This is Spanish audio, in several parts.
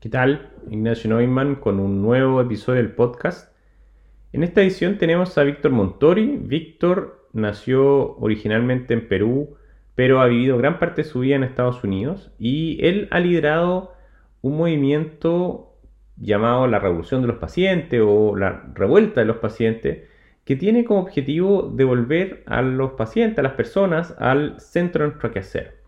¿Qué tal? Ignacio Neumann con un nuevo episodio del podcast. En esta edición tenemos a Víctor Montori. Víctor nació originalmente en Perú, pero ha vivido gran parte de su vida en Estados Unidos y él ha liderado un movimiento llamado la Revolución de los Pacientes o la Revuelta de los Pacientes, que tiene como objetivo devolver a los pacientes, a las personas, al centro de nuestro quehacer,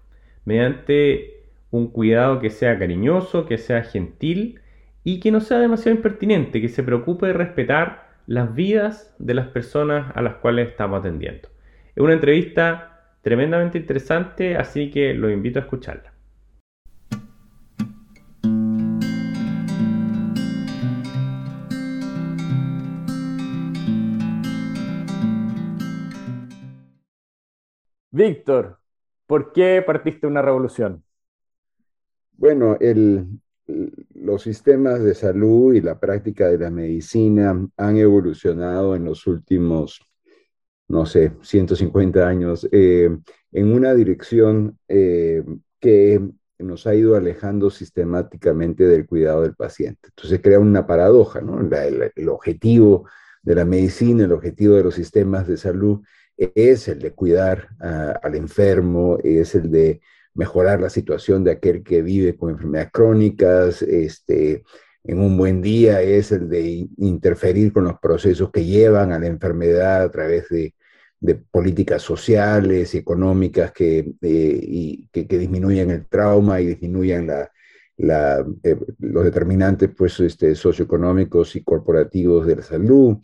mediante un cuidado que sea cariñoso, que sea gentil y que no sea demasiado impertinente, que se preocupe de respetar las vidas de las personas a las cuales estamos atendiendo. Es una entrevista tremendamente interesante, así que los invito a escucharla. Víctor, ¿por qué partiste una revolución? Bueno, los sistemas de salud y la práctica de la medicina han evolucionado en los últimos, no sé, 150 años eh, en una dirección eh, que nos ha ido alejando sistemáticamente del cuidado del paciente. Entonces crea una paradoja, ¿no? el, objetivo de la medicina, el objetivo de los sistemas de salud es el de cuidar al enfermo, es el de mejorar la situación de aquel que vive con enfermedades crónicas, este, en un buen día es el de interferir con los procesos que llevan a la enfermedad a través de, políticas sociales y económicas que, eh, y, que, disminuyan el trauma y disminuyan la, eh, los determinantes pues, este, socioeconómicos y corporativos de la salud.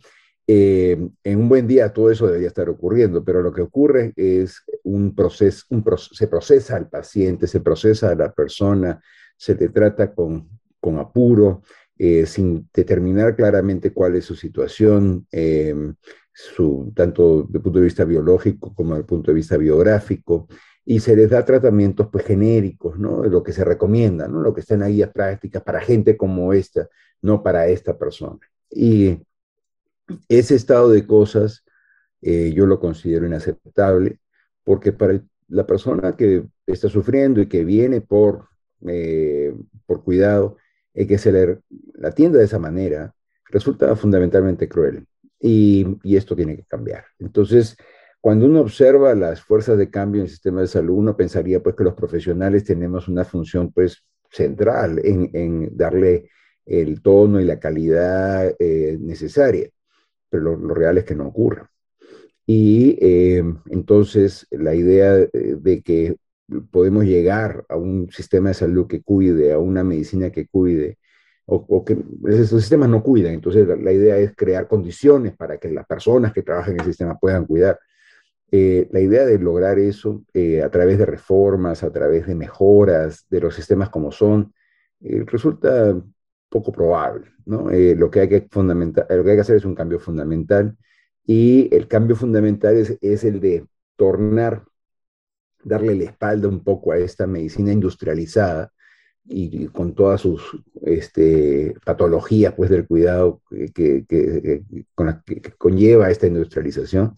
Eh, en un buen día todo eso debería estar ocurriendo, pero lo que ocurre es un proceso, se procesa al paciente, se procesa a la persona, se le trata con, con apuro, eh, sin determinar claramente cuál es su situación, em, su, tanto desde el punto de vista biológico como desde el punto de vista biográfico, y se les da tratamientos pues, genéricos, ¿no? lo que se recomienda, ¿no? lo que está en la guía práctica para gente como esta, no para esta persona. Y ese estado de cosas eh, yo lo considero inaceptable porque para la persona que está sufriendo y que viene por, eh, por cuidado, el que se le atienda de esa manera resulta fundamentalmente cruel y, y esto tiene que cambiar. Entonces, cuando uno observa las fuerzas de cambio en el sistema de salud, uno pensaría pues que los profesionales tenemos una función pues central en, en darle el tono y la calidad eh, necesaria pero lo, real es que no ocurra. Y eh, entonces la idea de, que podemos llegar a un sistema de salud que cuide, a una medicina que cuide, o, que esos sistemas no cuidan. Entonces la, idea es crear condiciones para que las personas que trabajan en el sistema puedan cuidar. Eh, la idea de lograr eso eh, a través de reformas, a través de mejoras de los sistemas como son, resulta poco probable. ¿no? Eh, lo, que hay que fundamental, lo que hay que hacer es un cambio fundamental y el cambio fundamental es, es el de tornar, darle la espalda un poco a esta medicina industrializada y, con todas sus este, patologías pues, del cuidado que, que, con la que, conlleva esta industrialización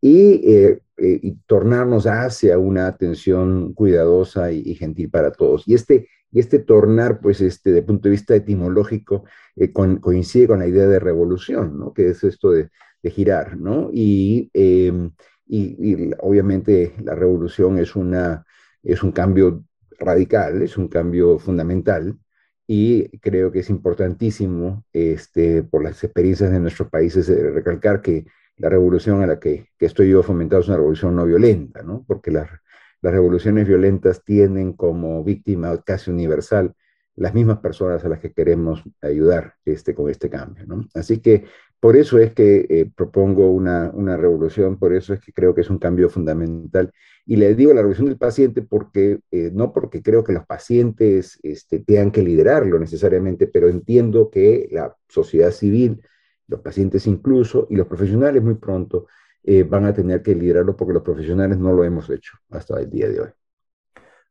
y, eh, eh, y, tornarnos hacia una atención cuidadosa y, y gentil para todos. Y este y este tornar, pues, este, de punto de vista etimológico, eh, coincide con la idea de revolución, ¿no? Que es esto de, girar, ¿no? Em, y, y, obviamente la revolución es, una, es un cambio radical, es un cambio fundamental, y creo que es importantísimo, este, por las experiencias de nuestros países, eh, recalcar que la revolución a la que, que, estoy yo fomentando es una revolución no violenta, ¿no? Porque la, las revoluciones violentas tienen como víctima casi universal las mismas personas a las que queremos ayudar este, con este cambio. ¿no? Así que por eso es que eh, propongo una, una, revolución, por eso es que creo que es un cambio fundamental. Y le digo la revolución del paciente porque, eh, no porque creo que los pacientes este, tengan que liderarlo necesariamente, pero entiendo que la sociedad civil, los pacientes incluso, y los profesionales muy pronto, eh, van a tener que liderarlo porque los profesionales no lo hemos hecho hasta el día de hoy.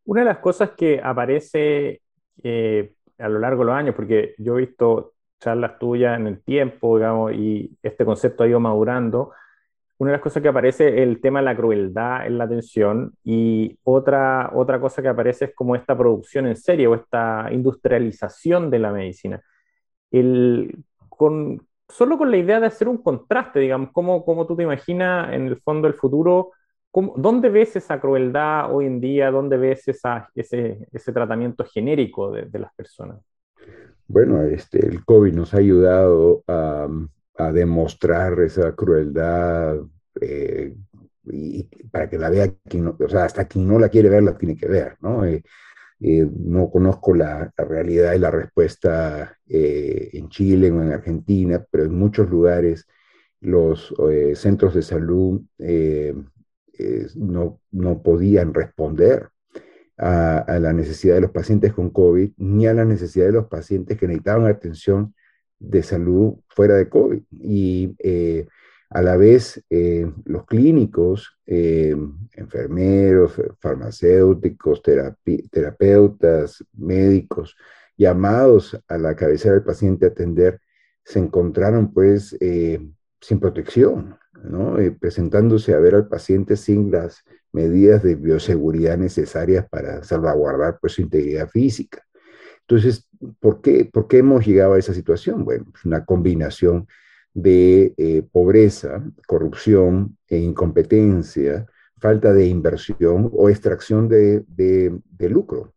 Una de las cosas que aparece eh, a lo largo de los años, porque yo he visto charlas tuyas en el tiempo, digamos, y este concepto ha ido madurando, una de las cosas que aparece es el tema de la crueldad en la atención y otra, otra cosa que aparece es como esta producción en serie o esta industrialización de la medicina. El, con, solo con la idea de hacer un contraste, digamos, cómo, cómo tú te imaginas en el fondo el futuro, cómo, ¿dónde ves esa crueldad hoy en día? ¿Dónde ves esa, ese, ese tratamiento genérico de, de, las personas? Bueno, este, el COVID nos ha ayudado a, a demostrar esa crueldad eh, y para que la vea quien no, o sea, hasta quien no la quiere ver la tiene que ver, ¿no? Eh, eh, no conozco la, realidad y la respuesta en Chile o en Argentina, pero en muchos lugares los centros de salud no, no podían responder a, a, la necesidad de los pacientes con COVID ni a la necesidad de los pacientes que necesitaban atención de salud fuera de COVID. Y eh, a la vez, eh, los clínicos, eh, enfermeros, farmacéuticos, terapeutas, médicos, llamados a la cabecera del paciente a atender, se encontraron pues sin protección, ¿no? presentándose a ver al paciente sin las medidas de bioseguridad necesarias para salvaguardar pues su integridad física. Entonces, ¿por qué, ¿por qué hemos llegado a esa situación? Bueno, es una combinación de eh, pobreza, corrupción e incompetencia, falta de inversión o extracción de, de, de lucro,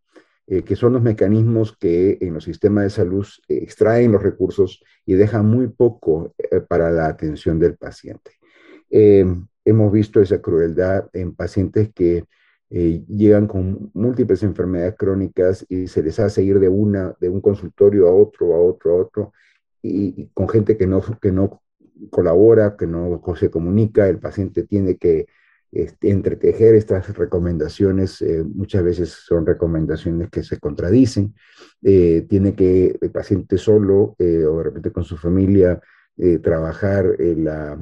eh, que son los mecanismos que en los sistemas de salud extraen los recursos y dejan muy poco eh, para la atención del paciente. hemos visto esa crueldad en pacientes que llegan con múltiples enfermedades crónicas y se les hace ir de, una, de un consultorio a otro, a otro, a otro, con gente que no, que no colabora, que no se comunica, el paciente tiene que este, entretejer estas recomendaciones, eh, muchas veces son recomendaciones que se contradicen, eh, tiene que el paciente solo o de repente con su familia trabajar, la,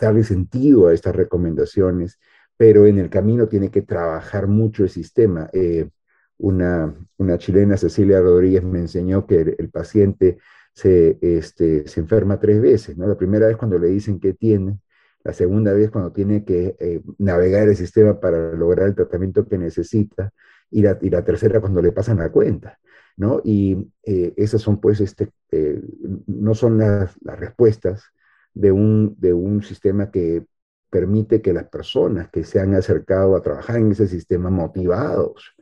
darle sentido a estas recomendaciones pero en el camino tiene que trabajar mucho el sistema. Eh, una, una, chilena, Cecilia Rodríguez, me enseñó que el, paciente se, este, se enferma tres veces, ¿no? La primera vez cuando le dicen que tiene, la segunda vez cuando tiene que eh, navegar el sistema para lograr el tratamiento que necesita, y la, y la tercera cuando le pasan la cuenta, ¿no? Y eh, esas son, pues, este, eh, no son las, las respuestas de un, de un sistema que permite que las personas que se han acercado a trabajar en ese sistema motivados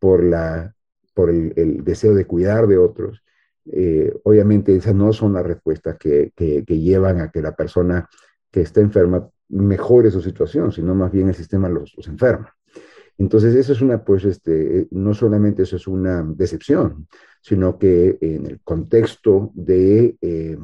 por, la, por el, deseo de cuidar de otros, eh, obviamente esas no son las respuestas que, que, llevan a que la persona que está enferma mejore su situación, sino más bien el sistema los, los enferma. Entonces, eso es una, pues, este, no solamente eso es una decepción, sino que en el contexto de eh,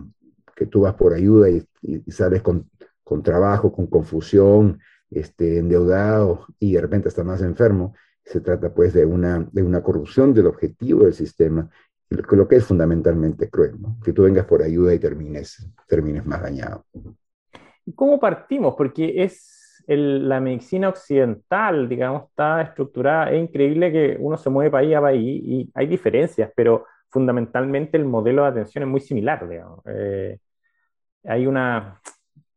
que tú vas por ayuda y, y, sales con con trabajo, con confusión, este, endeudado y de repente está más enfermo. Se trata pues de una, de una corrupción del objetivo del sistema, lo que es fundamentalmente cruel, ¿no? que tú vengas por ayuda y termines, termines más dañado. ¿Cómo partimos? Porque es el, la medicina occidental, digamos, está estructurada. Es increíble que uno se mueve país a país y hay diferencias, pero fundamentalmente el modelo de atención es muy similar, digamos. Eh, hay una,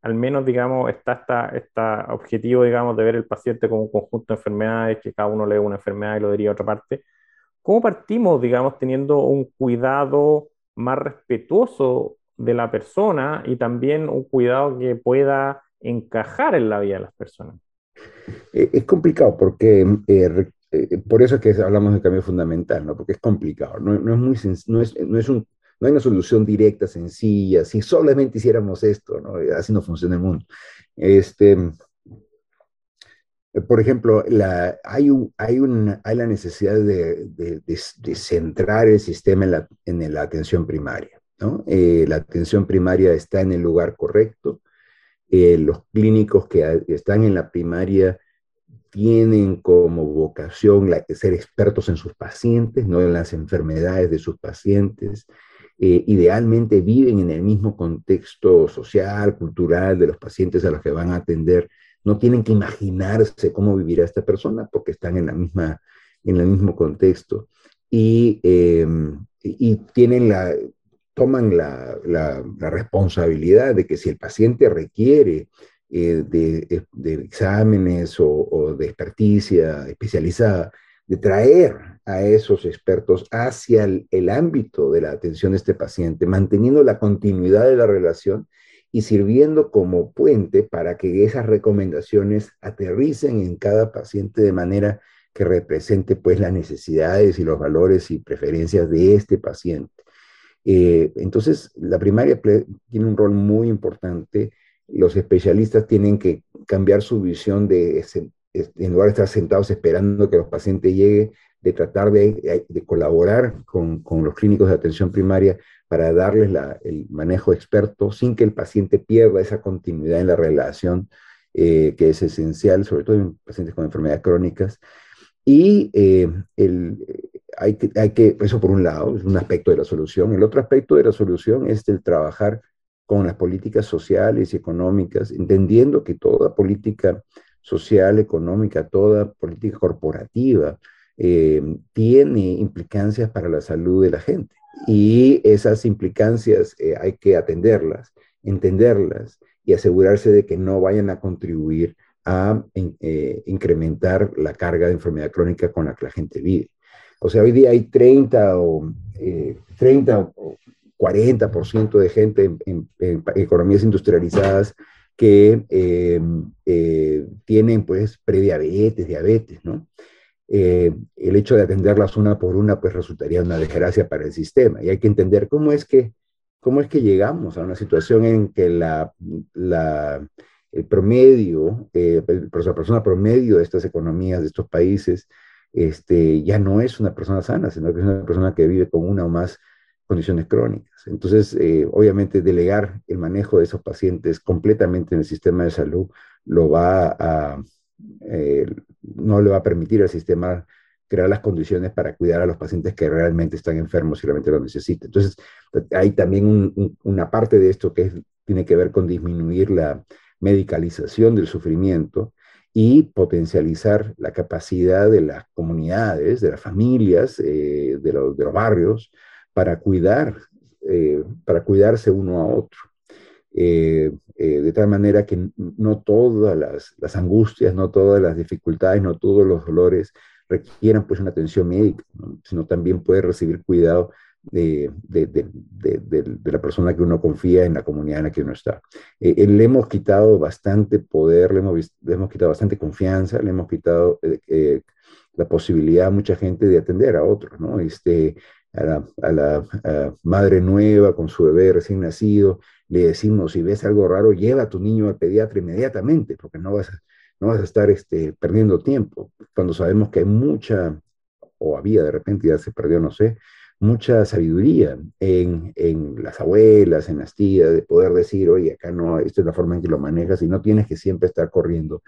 al menos, digamos, está este objetivo, digamos, de ver el paciente como un conjunto de enfermedades, que cada uno lee una enfermedad y lo diría a otra parte. ¿Cómo partimos, digamos, teniendo un cuidado más respetuoso de la persona y también un cuidado que pueda encajar en la vida de las personas? Eh, es complicado porque, eh, eh, por eso es que hablamos de cambio fundamental, ¿no? Porque es complicado, no, no es, muy, no es, no es un no hay una solución directa, sencilla. Si solamente hiciéramos esto, ¿no? así no funciona el mundo. Este, por ejemplo, hay, hay, hay la necesidad de, centrar el sistema en la, en la atención primaria. Eh, la atención primaria está en el lugar correcto. Eh, los clínicos que están en la primaria tienen como vocación ser expertos en sus pacientes, no en las enfermedades de sus pacientes. Eh, idealmente viven en el mismo contexto social, cultural de los pacientes a los que van a atender. No tienen que imaginarse cómo vivirá esta persona porque están en, la misma, en el mismo contexto. Y, em, y tienen la, toman la, la, responsabilidad de que si el paciente requiere eh, de, de, exámenes o, o, de experticia especializada, de traer a esos expertos hacia el, el ámbito de la atención de este paciente, manteniendo la continuidad de la relación y sirviendo como puente para que esas recomendaciones aterricen en cada paciente de manera que represente pues las necesidades y los valores y preferencias de este paciente. Eh, entonces, la primaria tiene un rol muy importante. Los especialistas tienen que cambiar su visión de, en lugar de estar sentados esperando que los pacientes lleguen, de tratar de, de colaborar con, con, los clínicos de atención primaria para darles el manejo experto sin que el paciente pierda esa continuidad en la relación eh, que es esencial, sobre todo en pacientes con enfermedades crónicas. Y eh, el, hay, que, hay que, eso por un lado, es un aspecto de la solución. El otro aspecto de la solución es el trabajar con las políticas sociales y económicas, entendiendo que toda política social, económica, toda política corporativa, eh, tiene implicancias para la salud de la gente. Y esas implicancias eh, hay que atenderlas, entenderlas y asegurarse de que no vayan a contribuir a eh, incrementar la carga de enfermedad crónica con la que la gente vive. O sea, hoy día hay 30 o, 30 o 40% de gente en, economías industrializadas que tienen pues prediabetes, diabetes, ¿no? Eh, el hecho de atenderlas una por una pues resultaría una desgracia para el sistema. Y hay que entender cómo es que, cómo es que llegamos a una situación en que la, el promedio, eh, la persona promedio de estas economías, de estos países, este, ya no es una persona sana, sino que es una persona que vive con una o más condiciones crónicas. Entonces, eh, obviamente, delegar el manejo de esos pacientes completamente en el sistema de salud lo va a, no le va a permitir al sistema crear las condiciones para cuidar a los pacientes que realmente están enfermos y realmente lo necesitan. Entonces, hay también una parte de esto que tiene que ver con disminuir la medicalización del sufrimiento y potencializar la capacidad de las comunidades, de las familias, eh, de, los, barrios, para cuidar, eh, para cuidarse uno a otro. Eh, eh, de tal manera que no todas las, angustias, no todas las dificultades, no todos los dolores requieran pues una atención médica, sino también puede recibir cuidado de, la persona que uno confía en la comunidad en la que uno está. Eh, le hemos quitado bastante poder, le hemos, le hemos quitado bastante confianza, le hemos quitado la posibilidad a mucha gente de atender a otros, ¿no? Este, a la, madre nueva con su bebé recién nacido, le decimos, si ves algo raro, lleva a tu niño al pediatra inmediatamente, porque no vas a, no vas a estar este, perdiendo tiempo, cuando sabemos que hay mucha, o había de repente, ya se perdió, no sé, mucha sabiduría en, en, las abuelas, en las tías, de poder decir, oye, acá no, esta es la forma en que lo manejas y no tienes que siempre estar corriendo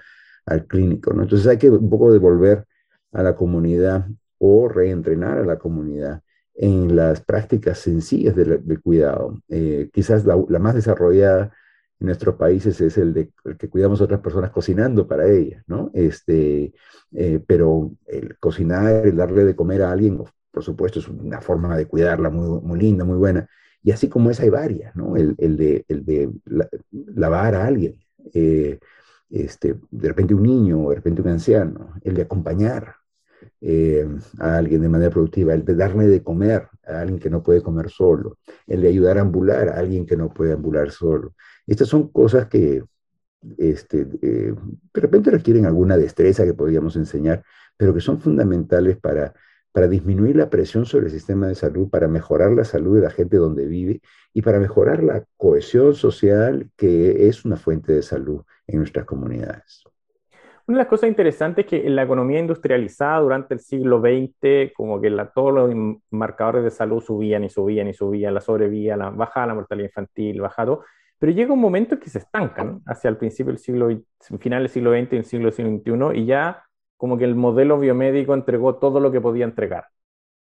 al clínico, ¿no? Entonces hay que un poco devolver a la comunidad o reentrenar a la comunidad en las prácticas sencillas del, cuidado. Eh, quizás la, más desarrollada en nuestros países es el de que cuidamos a otras personas cocinando para ellas, ¿no? Este, eh, pero el cocinar, el darle de comer a alguien, por supuesto, es una forma de cuidarla muy, muy linda, muy buena. Y así como esa hay varias, ¿no? El, el de, el de lavar a alguien, eh, este, de repente un niño, de repente un anciano, el de acompañar, eh, a alguien de manera productiva, el de darle de comer a alguien que no puede comer solo, el de ayudar a ambular a alguien que no puede ambular solo. Estas son cosas que este, eh, de repente requieren alguna destreza que podríamos enseñar, pero que son fundamentales para, para disminuir la presión sobre el sistema de salud, para mejorar la salud de la gente donde vive y para mejorar la cohesión social que es una fuente de salud en nuestras comunidades. Una de las cosas interesantes es que en la economía industrializada durante el siglo XX, como que la, todos los marcadores de salud subían y subían y subían, la sobrevía, la, bajaba la mortalidad infantil, bajaba pero llega un momento en que se estancan hacia el principio del siglo, final del siglo XX y el siglo XXI, y ya como que el modelo biomédico entregó todo lo que podía entregar.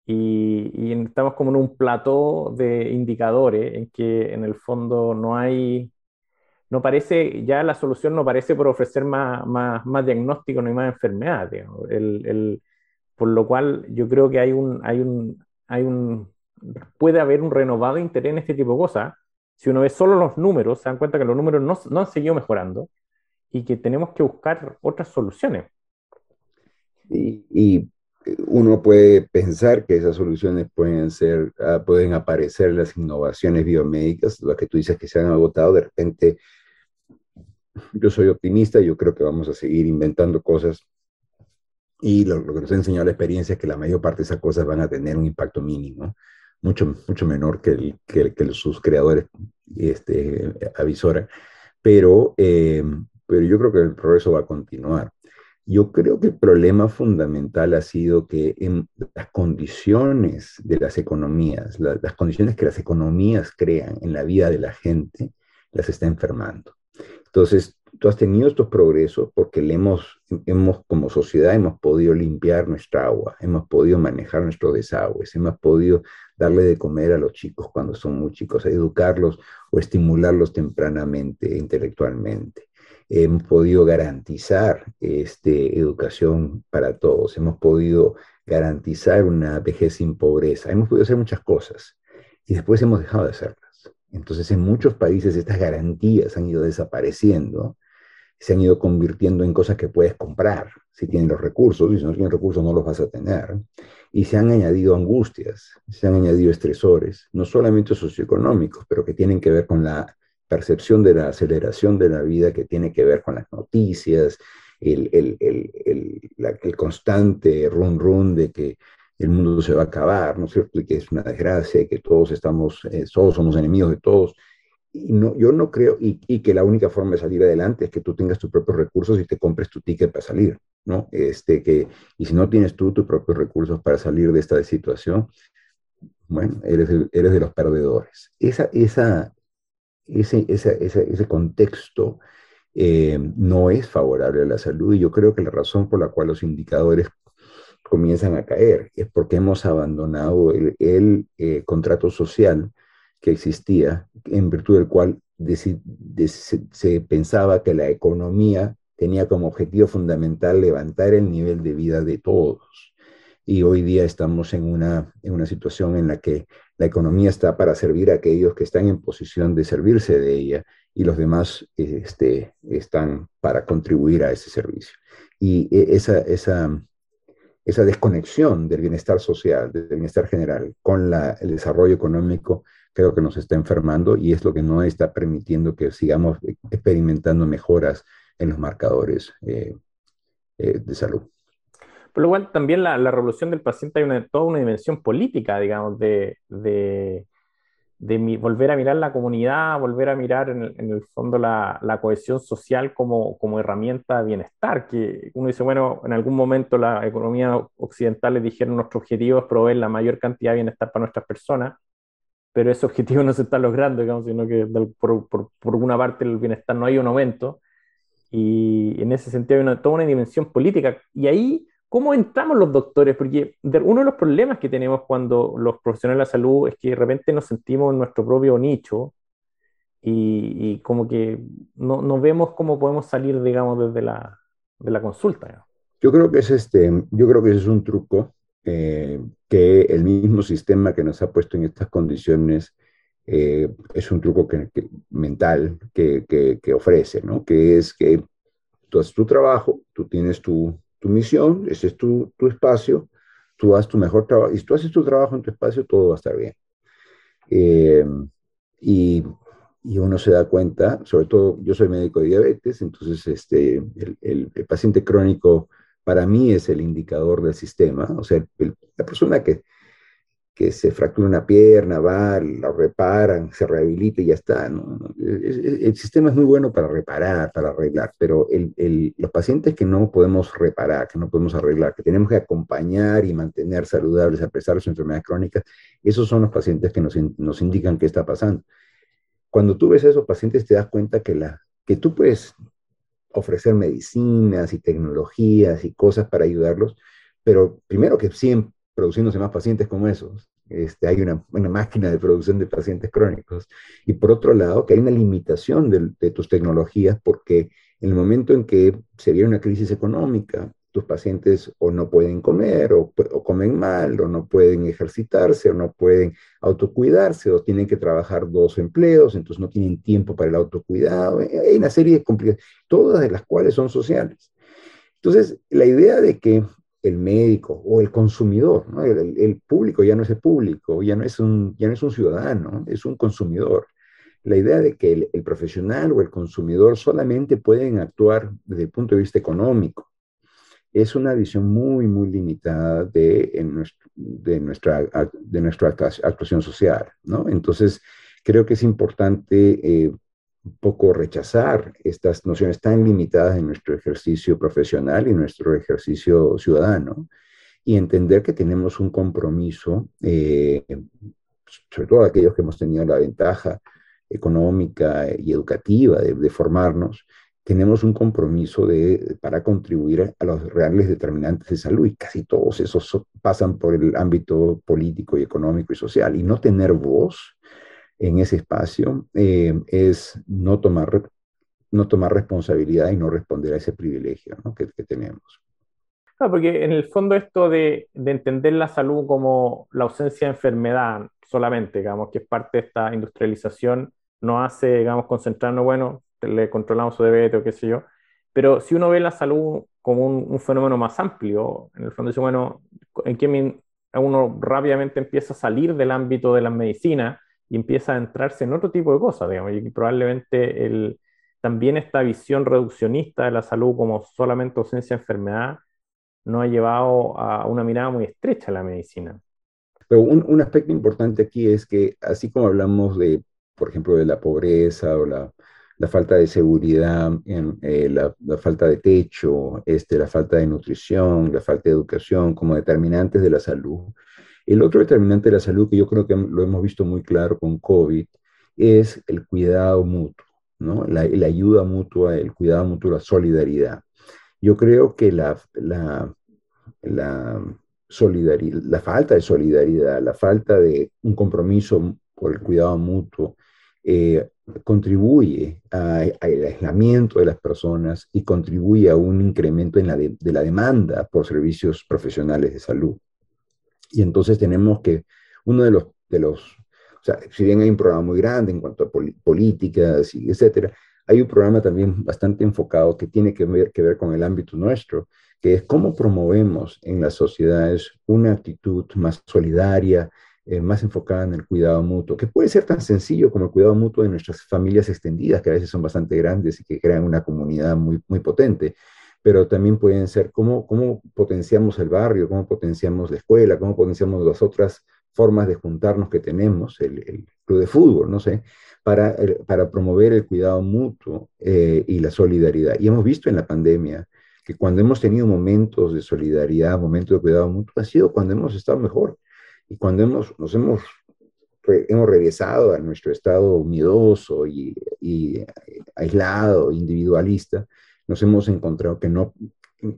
Y, y estamos como en un plató de indicadores en que en el fondo no hay no parece, ya la solución no parece por ofrecer más, más, más diagnóstico ni más enfermedades. El, el, por lo cual yo creo que hay un, hay un, hay un, puede haber un renovado interés en este tipo de cosas. Si uno ve solo los números, se dan cuenta que los números no, no han seguido mejorando. y que tenemos que buscar otras soluciones. Y, uno puede pensar que esas soluciones pueden ser, ah, pueden aparecer las innovaciones biomédicas, las que tú dices que se han agotado, de repente yo soy optimista, yo creo que vamos a seguir inventando cosas y lo, que nos ha enseñado la experiencia es que la mayor parte de esas cosas van a tener un impacto mínimo, mucho, mucho menor que, el, que, que sus creadores este, pero, eh, pero yo creo que el progreso va a continuar. Yo creo que el problema fundamental ha sido que en las condiciones de las economías, las condiciones que las economías crean en la vida de la gente, las está enfermando. Entonces, tú has tenido estos progresos porque le hemos, hemos, como sociedad, hemos podido limpiar nuestra agua, hemos podido manejar nuestros desagües, hemos podido darle de comer a los chicos cuando son muy chicos, educarlos o estimularlos tempranamente, intelectualmente hemos podido garantizar este, educación para todos, hemos podido garantizar una vejez sin pobreza, hemos podido hacer muchas cosas y después hemos dejado de hacerlas. Entonces en muchos países estas garantías han ido desapareciendo, se han ido convirtiendo en cosas que puedes comprar si tienes los recursos, y si no tienes recursos no los vas a tener. Y se han añadido angustias, se han añadido estresores, no solamente socioeconómicos, pero que tienen que ver con la percepción de la aceleración de la vida que tiene que ver con las noticias, el, el, el, el constante run run de que el mundo se va a acabar, ¿no es cierto? Y que es una desgracia, que todos estamos, eh, todos somos enemigos de todos. Y no, yo no creo, y, y, que la única forma de salir adelante es que tú tengas tus propios recursos y te compres tu ticket para salir, ¿no? Este, que, y si no tienes tú tus propios recursos para salir de esta situación, bueno, eres, eres de los perdedores. Esa, esa, ese, ese, ese contexto eh, no es favorable a la salud y yo creo que la razón por la cual los indicadores comienzan a caer es porque hemos abandonado el, el eh, contrato social que existía, en virtud del cual se pensaba que la economía tenía como objetivo fundamental levantar el nivel de vida de todos. Y hoy día estamos en una, en una situación en la que la economía está para servir a aquellos que están en posición de servirse de ella y los demás este, están para contribuir a ese servicio. Y e, esa, esa, esa desconexión del bienestar social, del bienestar general con la, el desarrollo económico, creo que nos está enfermando y es lo que no está permitiendo que sigamos experimentando mejoras en los marcadores eh, eh, de salud. Por lo cual también la, la revolución del paciente hay una, toda una dimensión política, digamos, de, de, de volver a mirar la comunidad, volver a mirar en el, fondo la, cohesión social como, como herramienta de bienestar, que uno dice, bueno, en algún momento la economía occidental le dijeron nuestro objetivo es proveer la mayor cantidad de bienestar para nuestras personas, pero ese objetivo no se está logrando, digamos, sino que por, por, por una parte el bienestar no hay un aumento, y en ese sentido hay toda una dimensión política, y ahí ¿Cómo entramos los doctores? Porque uno de los problemas que tenemos cuando los profesionales de la salud es que de repente nos sentimos en nuestro propio nicho y, como que no, no, vemos cómo podemos salir, digamos, desde la, de la consulta. Yo creo que es este, yo creo que ese es un truco eh, que el mismo sistema que nos ha puesto en estas condiciones eh, es un truco que, mental que, que, que, ofrece, ¿no? Que es que tú haces tu trabajo, tú tienes tu, tu misión, ese es tu, tu espacio, tú haces tu mejor trabajo, y si tú haces tu trabajo en tu espacio, todo va a estar bien. Eh, y, y, uno se da cuenta, sobre todo yo soy médico de diabetes, entonces este, el, el paciente crónico para mí es el indicador del sistema, o sea, la persona que que se fractura una pierna, va, la reparan, se rehabilita y ya está. El, sistema es muy bueno para reparar, para arreglar, pero los pacientes que no podemos reparar, que no podemos arreglar, que tenemos que acompañar y mantener saludables a pesar de sus enfermedades crónicas, esos son los pacientes que nos, indican qué está pasando. Cuando tú ves a esos pacientes te das cuenta que, que tú puedes ofrecer medicinas y tecnologías y cosas para ayudarlos, pero primero que siempre produciéndose más pacientes como esos. Este, hay una, máquina de producción de pacientes crónicos. Y por otro lado, que hay una limitación de, tus tecnologías porque en el momento en que se viene una crisis económica tus pacientes o no pueden comer o, comen mal o no pueden ejercitarse o no pueden autocuidarse o tienen que trabajar dos empleos, entonces no tienen tiempo para el autocuidado. Hay una serie de complicaciones, todas de las cuales son sociales. Entonces, la idea de que el médico o el consumidor, el, público ya no es el público, ya no es, un, ya no es un ciudadano, es un consumidor. La idea de que el, profesional o el consumidor solamente pueden actuar desde el punto de vista económico es una visión muy, muy limitada de, de, nuestra, de nuestra actuación social, ¿no? Entonces, creo que es importante eh, un poco rechazar estas nociones tan limitadas en nuestro ejercicio profesional y nuestro ejercicio ciudadano y entender que tenemos un compromiso, eh, sobre todo aquellos que hemos tenido la ventaja económica y educativa de, de formarnos, tenemos un compromiso de, para contribuir a los reales determinantes de salud y casi todos esos pasan por el ámbito político y económico y social. Y no tener voz en ese espacio eh, es no tomar, no tomar responsabilidad y no responder a ese privilegio que, tenemos. Claro, porque en el fondo esto de, de, entender la salud como la ausencia de enfermedad solamente, digamos, que es parte de esta industrialización, no hace, digamos, concentrarnos, bueno, le controlamos su diabetes o qué sé yo. Pero si uno ve la salud como un, fenómeno más amplio, en el fondo dice, bueno, en que uno rápidamente empieza a salir del ámbito de la medicina y empieza a entrarse en otro tipo de cosas, digamos, y probablemente el, también esta visión reduccionista de la salud como solamente ausencia de enfermedad no ha llevado a una mirada muy estrecha a la medicina. Pero un, aspecto importante aquí es que así como hablamos de, por ejemplo, de la pobreza o la la falta de seguridad, eh, la, falta de techo, este, la falta de nutrición, la falta de educación como determinantes de la salud. El otro determinante de la salud que yo creo que lo hemos visto muy claro con COVID es el cuidado mutuo, la, ayuda mutua, el cuidado mutuo, la solidaridad. Yo creo que la, falta de solidaridad, la falta de un compromiso por el cuidado mutuo, eh, contribuye al aislamiento de las personas y contribuye a un incremento en la de, la demanda por servicios profesionales de salud. Y entonces tenemos que, uno de los, de los o sea, si bien hay un programa muy grande en cuanto a políticas y etcétera, hay un programa también bastante enfocado que tiene que ver, que ver con el ámbito nuestro, que es cómo promovemos en las sociedades una actitud más solidaria, eh, más enfocada en el cuidado mutuo, que puede ser tan sencillo como el cuidado mutuo de nuestras familias extendidas, que a veces son bastante grandes y que crean una comunidad muy, muy potente, pero también pueden ser cómo, cómo potenciamos el barrio, cómo potenciamos la escuela, cómo potenciamos las otras formas de juntarnos que tenemos, el, el club de fútbol, no sé, para, para promover el cuidado mutuo eh, y la solidaridad. Y hemos visto en la pandemia que cuando hemos tenido momentos de solidaridad, momentos de cuidado mutuo, ha sido cuando hemos estado mejor y cuando hemos, nos hemos, hemos regresado a nuestro estado miedoso y, y, aislado, individualista, nos hemos encontrado que no,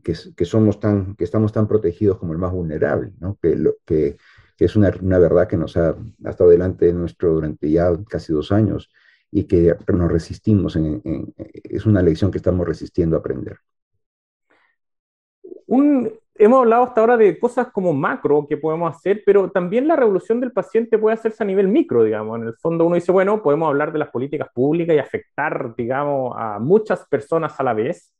que, somos tan, que estamos tan protegidos como el más vulnerable, ¿no? que, lo, que, es una, una, verdad que nos ha, ha, estado delante de nuestro durante ya casi dos años y que nos resistimos, es una lección que estamos resistiendo a aprender. Un, hemos hablado hasta ahora de cosas como macro que podemos hacer, pero también la revolución del paciente puede hacerse a nivel micro, digamos. En el fondo uno dice, bueno, podemos hablar de las políticas públicas y afectar, digamos, a muchas personas a la vez,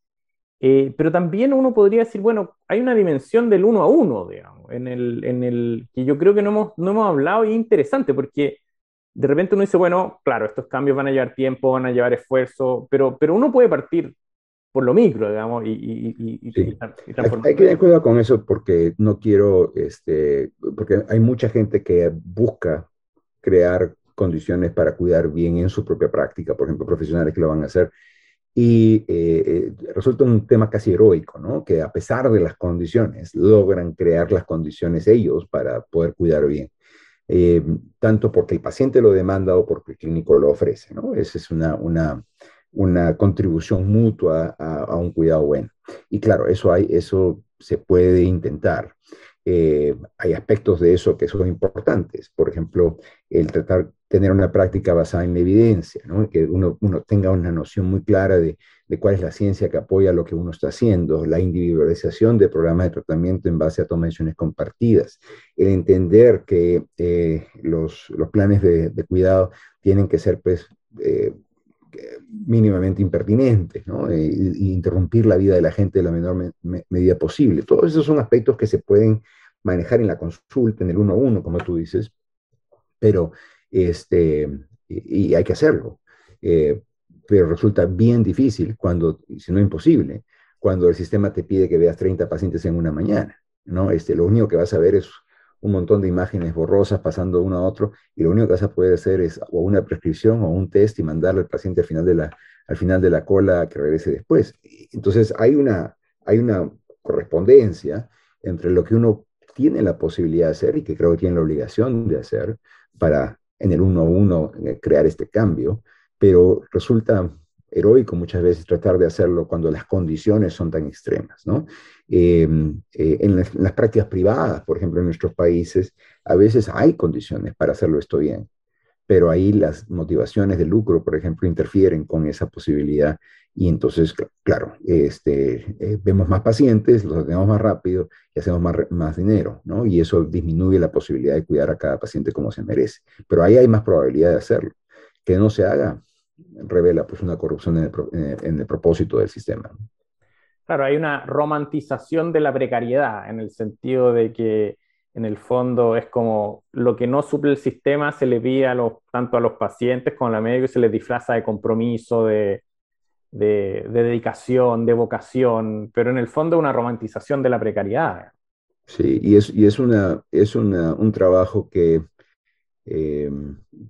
eh, pero también uno podría decir, bueno, hay una dimensión del uno a uno, digamos, en el, en el que yo creo que no hemos, no hemos hablado y es interesante porque de repente uno dice, bueno, claro, estos cambios van a llevar tiempo, van a llevar esfuerzo, pero, pero uno puede partir por lo micro, digamos, y, y, y, sí. hay, que tener cuidado con eso porque no quiero, este, porque hay mucha gente que busca crear condiciones para cuidar bien en su propia práctica, por ejemplo, profesionales que lo van a hacer, y eh, eh, resulta un tema casi heroico, ¿no? Que a pesar de las condiciones, logran crear las condiciones ellos para poder cuidar bien. Eh, tanto porque el paciente lo demanda o porque el clínico lo ofrece, ¿no? Esa es una, una, una contribución mutua a, un cuidado bueno. Y claro, eso, hay, eso se puede intentar. Eh, hay aspectos de eso que son importantes. Por ejemplo, el tratar tener una práctica basada en la evidencia, que uno, uno, tenga una noción muy clara de, de cuál es la ciencia que apoya lo que uno está haciendo, la individualización de programas de tratamiento en base a tomaciones compartidas, el entender que eh, los, los, planes de, de, cuidado tienen que ser pues, eh, mínimamente impertinentes, ¿no? e, interrumpir la vida de la gente de la menor me, me, medida posible. Todos esos son aspectos que se pueden manejar en la consulta, en el uno a uno, como tú dices, pero este, y, y hay que hacerlo. Eh, pero resulta bien difícil, cuando, si no imposible, cuando el sistema te pide que veas 30 pacientes en una mañana, ¿no? Este, lo único que vas a ver es un montón de imágenes borrosas pasando uno a otro y lo único que vas a poder hacer es o una prescripción o un test y mandarle al paciente al final de la, al final de la cola que regrese después. Entonces hay una, hay una correspondencia entre lo que uno tiene la posibilidad de hacer y que creo que tiene la obligación de hacer para en el uno a uno eh, crear este cambio pero resulta heroico muchas veces tratar de hacerlo cuando las condiciones son tan extremas, ¿no? Em, eh, en, las, prácticas privadas, por ejemplo, en nuestros países, a veces hay condiciones para hacerlo esto bien, pero ahí las motivaciones de lucro, por ejemplo, interfieren con esa posibilidad y entonces, claro, este, eh, vemos más pacientes, los atendemos más rápido y hacemos más, más dinero, ¿no? Y eso disminuye la posibilidad de cuidar a cada paciente como se merece, pero ahí hay más probabilidad de hacerlo. Que no se haga, revela pues una corrupción en el, en el propósito del sistema. Claro, hay una romantización de la precariedad en el sentido de que en el fondo es como lo que no suple el sistema se le pide a los, tanto a los pacientes como a la médica y se les disfraza de compromiso, de, de, de, dedicación, de vocación, pero en el fondo una romantización de la precariedad. Sí, y es, y es, una, es una, un trabajo que eh,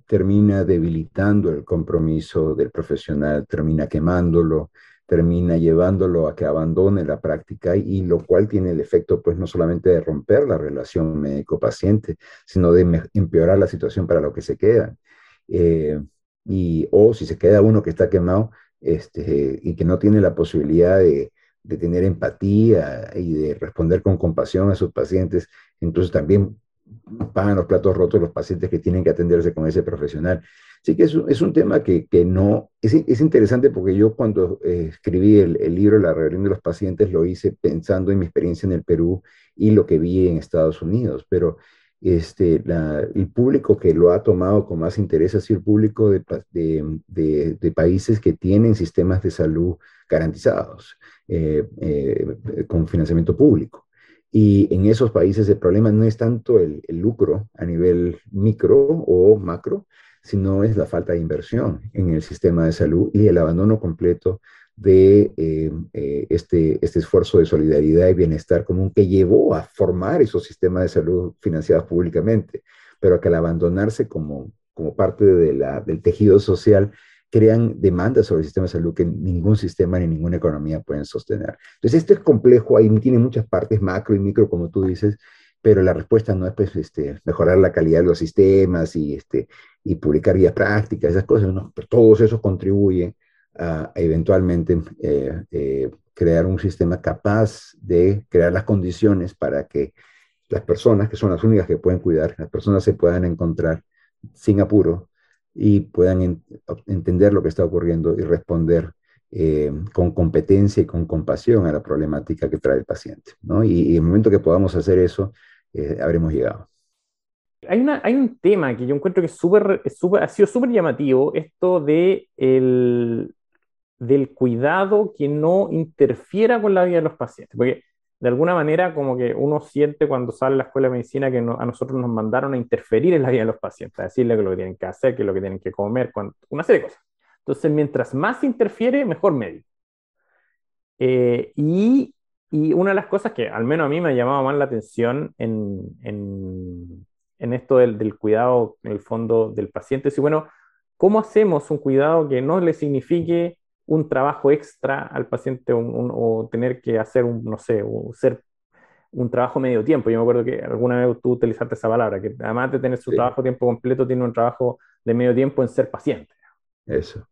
termina debilitando el compromiso del profesional, termina quemándolo, termina llevándolo a que abandone la práctica y lo cual tiene el efecto pues no solamente de romper la relación médico-paciente, sino de empeorar la situación para lo que se queda. Eh, y, o si se queda uno que está quemado este, y que no tiene la posibilidad de, de tener empatía y de responder con compasión a sus pacientes, entonces también pagan los platos rotos los pacientes que tienen que atenderse con ese profesional. Así que es, es un tema que, que no, es, es, interesante porque yo cuando eh, escribí el, libro La rebelión de los pacientes lo hice pensando en mi experiencia en el Perú y lo que vi en Estados Unidos, pero este, el público que lo ha tomado con más interés ha sido el público de países que tienen sistemas de salud garantizados eh, eh, con financiamiento público. Y en esos países el problema no es tanto el, el, lucro a nivel micro o macro, sino es la falta de inversión en el sistema de salud y el abandono completo de eh, eh, este, este esfuerzo de solidaridad y bienestar común que llevó a formar esos sistemas de salud financiados públicamente, pero que al abandonarse como, como parte del tejido social, crean demandas sobre el sistema de salud que ningún sistema ni ninguna economía pueden sostener. Entonces, esto es complejo, ahí tiene muchas partes macro y micro, como tú dices, pero la respuesta no es pues, este, mejorar la calidad de los sistemas y, este, y publicar guías prácticas, esas cosas, ¿no? Pero todos esos contribuyen a, eventualmente eh, eh, crear un sistema capaz de crear las condiciones para que las personas, que son las únicas que pueden cuidar, las personas se puedan encontrar sin apuro y puedan en, entender lo que está ocurriendo y responder eh, con competencia y con compasión a la problemática que trae el paciente. ¿no? Y, y el momento que podamos hacer eso, eh, habremos llegado. Hay, una, hay un tema que yo encuentro que super, super, ha sido súper llamativo, esto de el, del cuidado que no interfiera con la vida de los pacientes. De alguna manera como que uno siente cuando sale a la escuela de medicina que a nosotros nos mandaron a interferir en la vida de los pacientes, a decirle que lo que tienen que hacer, que lo que tienen que comer, cuando, una serie de cosas. Entonces, mientras más interfiere, mejor médico. Eh, y, y, una de las cosas que al menos a mí me ha llamado más la atención en, en, esto del, del, cuidado, en el fondo, del paciente, es, bueno, ¿cómo hacemos un cuidado que no le signifique un trabajo extra al paciente un, un, o tener que hacer un, no sé, o ser un trabajo medio tiempo. Yo me acuerdo que alguna vez tú utilizaste esa palabra, que además de tener su sí. trabajo tiempo completo, tiene un trabajo de medio tiempo en ser paciente. Eso.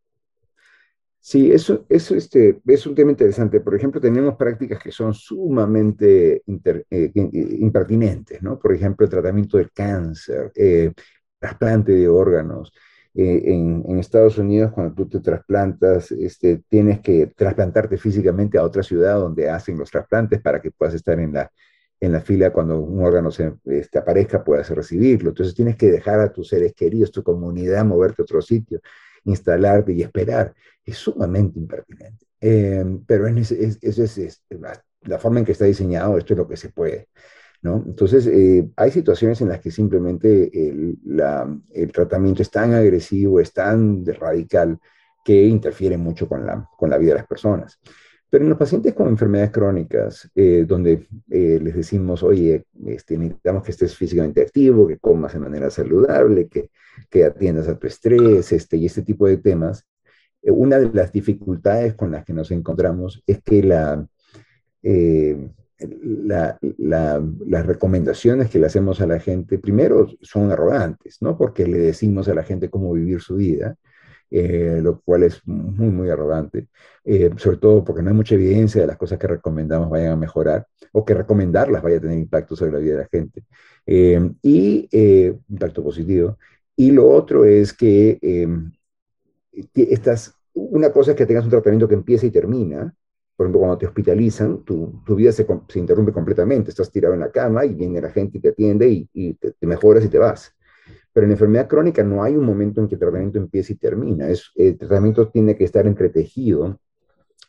Sí, eso, eso este, es un tema interesante. Por ejemplo, tenemos prácticas que son sumamente inter, eh, impertinentes, ¿no? Por ejemplo, el tratamiento del cáncer, eh, trasplante de órganos, eh, en, Estados Unidos, cuando tú te trasplantas, este, tienes que trasplantarte físicamente a otra ciudad donde hacen los trasplantes para que puedas estar en la, en la fila cuando un órgano se este, aparezca, puedas recibirlo. Entonces tienes que dejar a tus seres queridos, tu comunidad, moverte a otro sitio, instalarte y esperar. Es sumamente impertinente. Eh, pero es, es, es, la forma en que está diseñado, esto es lo que se puede. ¿No? Entonces, eh, hay situaciones en las que simplemente el, tratamiento es tan agresivo, es tan radical, que interfiere mucho con la, vida de las personas. Pero en los pacientes con enfermedades crónicas, eh, donde eh, les decimos, oye, este, necesitamos que estés físicamente activo, que comas de manera saludable, que, atiendas a tu estrés, este, y este tipo de temas, una de las dificultades con las que nos encontramos es que la, las recomendaciones que le hacemos a la gente, primero son arrogantes, ¿no? Porque le decimos a la gente cómo vivir su vida, eh, lo cual es muy, muy arrogante, eh, sobre todo porque no hay mucha evidencia de las cosas que recomendamos vayan a mejorar o que recomendarlas vaya a tener impacto sobre la vida de la gente. Eh, y impacto positivo. Y lo otro es que estas, una cosa es que tengas un tratamiento que empieza y termina, por ejemplo, cuando te hospitalizan, tu, tu vida se, se, interrumpe completamente. Estás tirado en la cama y viene la gente y te atiende y, y te, mejoras y te vas. Pero en enfermedad crónica no hay un momento en que el tratamiento empiece y termina. Es, el tratamiento tiene que estar entretejido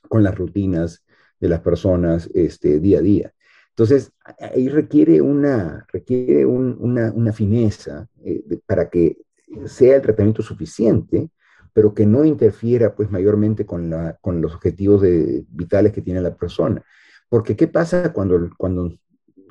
con las rutinas de las personas este, día a día. Entonces, ahí requiere una, requiere un, una, una, fineza eh, para que sea el tratamiento suficiente pero que no interfiera pues mayormente con, la, con los objetivos de, vitales que tiene la persona. Porque ¿qué pasa cuando, cuando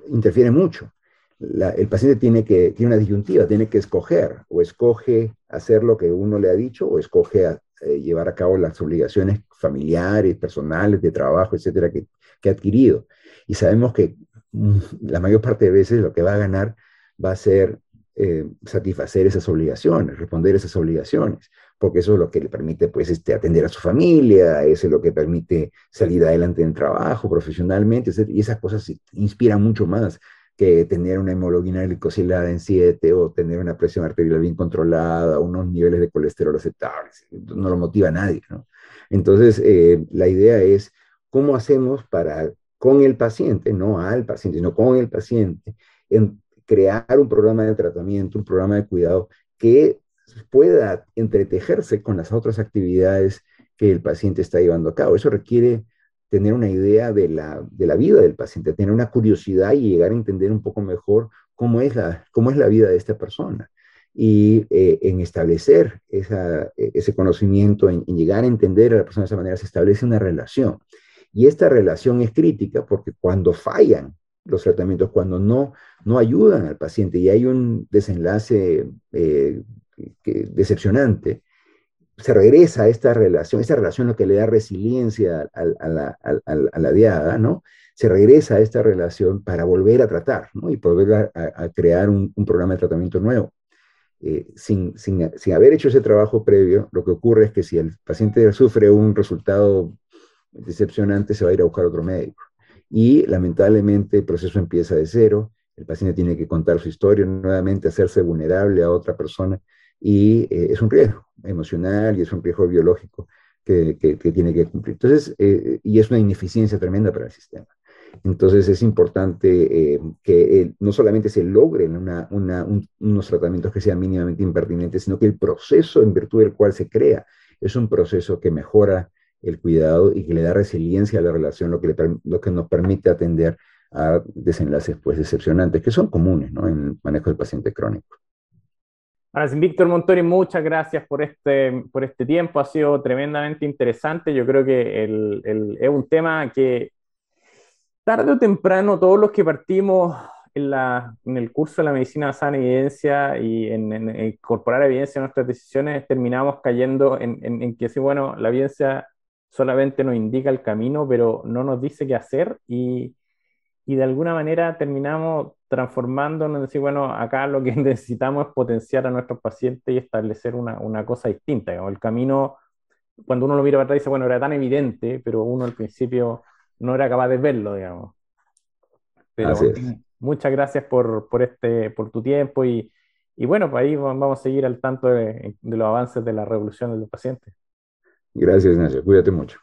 interfiere mucho? el paciente tiene, que, tiene una disyuntiva, tiene que escoger, o escoge hacer lo que uno le ha dicho, o escoge eh, llevar a cabo las obligaciones familiares, personales, de trabajo, etcétera, que, que ha adquirido. Y sabemos que mm, la mayor parte de veces lo que va a ganar va a ser eh, satisfacer esas obligaciones, responder esas obligaciones porque eso es lo que le permite pues, este, atender a su familia, eso es lo que permite salir adelante en trabajo, profesionalmente, y esas cosas inspiran mucho más que tener una hemoglobina glicosilada en 7 o tener una presión arterial bien controlada, unos niveles de colesterol aceptables. No lo motiva a nadie, ¿no? Entonces, eh, la idea es cómo hacemos para, con el paciente, no al paciente, sino con el paciente, en crear un programa de tratamiento, un programa de cuidado que pueda entretejerse con las otras actividades que el paciente está llevando a cabo. Eso requiere tener una idea de la, de la vida del paciente, tener una curiosidad y llegar a entender un poco mejor cómo es la, cómo es la vida de esta persona. Y eh, en establecer esa, ese conocimiento, en, llegar a entender a la persona de esa manera, se establece una relación. Y esta relación es crítica porque cuando fallan los tratamientos, cuando no, no ayudan al paciente y hay un desenlace eh, decepcionante, se regresa a esta relación, esta relación lo que le da resiliencia a, la, a, diada, ¿no? Se regresa a esta relación para volver a tratar, ¿no? Y volver a, crear un, programa de tratamiento nuevo. Eh, sin, sin, sin, haber hecho ese trabajo previo, lo que ocurre es que si el paciente sufre un resultado decepcionante, se va a ir a buscar otro médico. Y lamentablemente el proceso empieza de cero, el paciente tiene que contar su historia nuevamente, hacerse vulnerable a otra persona y eh, es un riesgo emocional y es un riesgo biológico que, que, tiene que cumplir. Entonces, eh, y es una ineficiencia tremenda para el sistema. Entonces es importante eh, que no solamente se logren unos tratamientos que sean mínimamente impertinentes, sino que el proceso en virtud del cual se crea es un proceso que mejora el cuidado y que le da resiliencia a la relación, lo que, lo que nos permite atender a desenlaces pues, decepcionantes, que son comunes ¿no? en el manejo del paciente crónico. Ahora Víctor Montori, muchas gracias por este, por este tiempo, ha sido tremendamente interesante. Yo creo que el, es un tema que tarde o temprano todos los que partimos en, la, en el curso de la medicina sana evidencia y en, incorporar evidencia a nuestras decisiones, terminamos cayendo en, en, que sí, bueno, la evidencia solamente nos indica el camino, pero no nos dice qué hacer y, y de alguna manera terminamos transformándonos en decir, bueno, acá lo que necesitamos es potenciar a nuestros pacientes y establecer una, una cosa distinta. El camino, cuando uno lo mira para atrás, dice, bueno, era tan evidente, pero uno al principio no era capaz de verlo, digamos. Pero muchas gracias por, por, este, por tu tiempo y, Y bueno, pues ahí vamos a seguir al tanto de, de los avances de la revolución del paciente. Gracias, Ignacio. Cuídate mucho.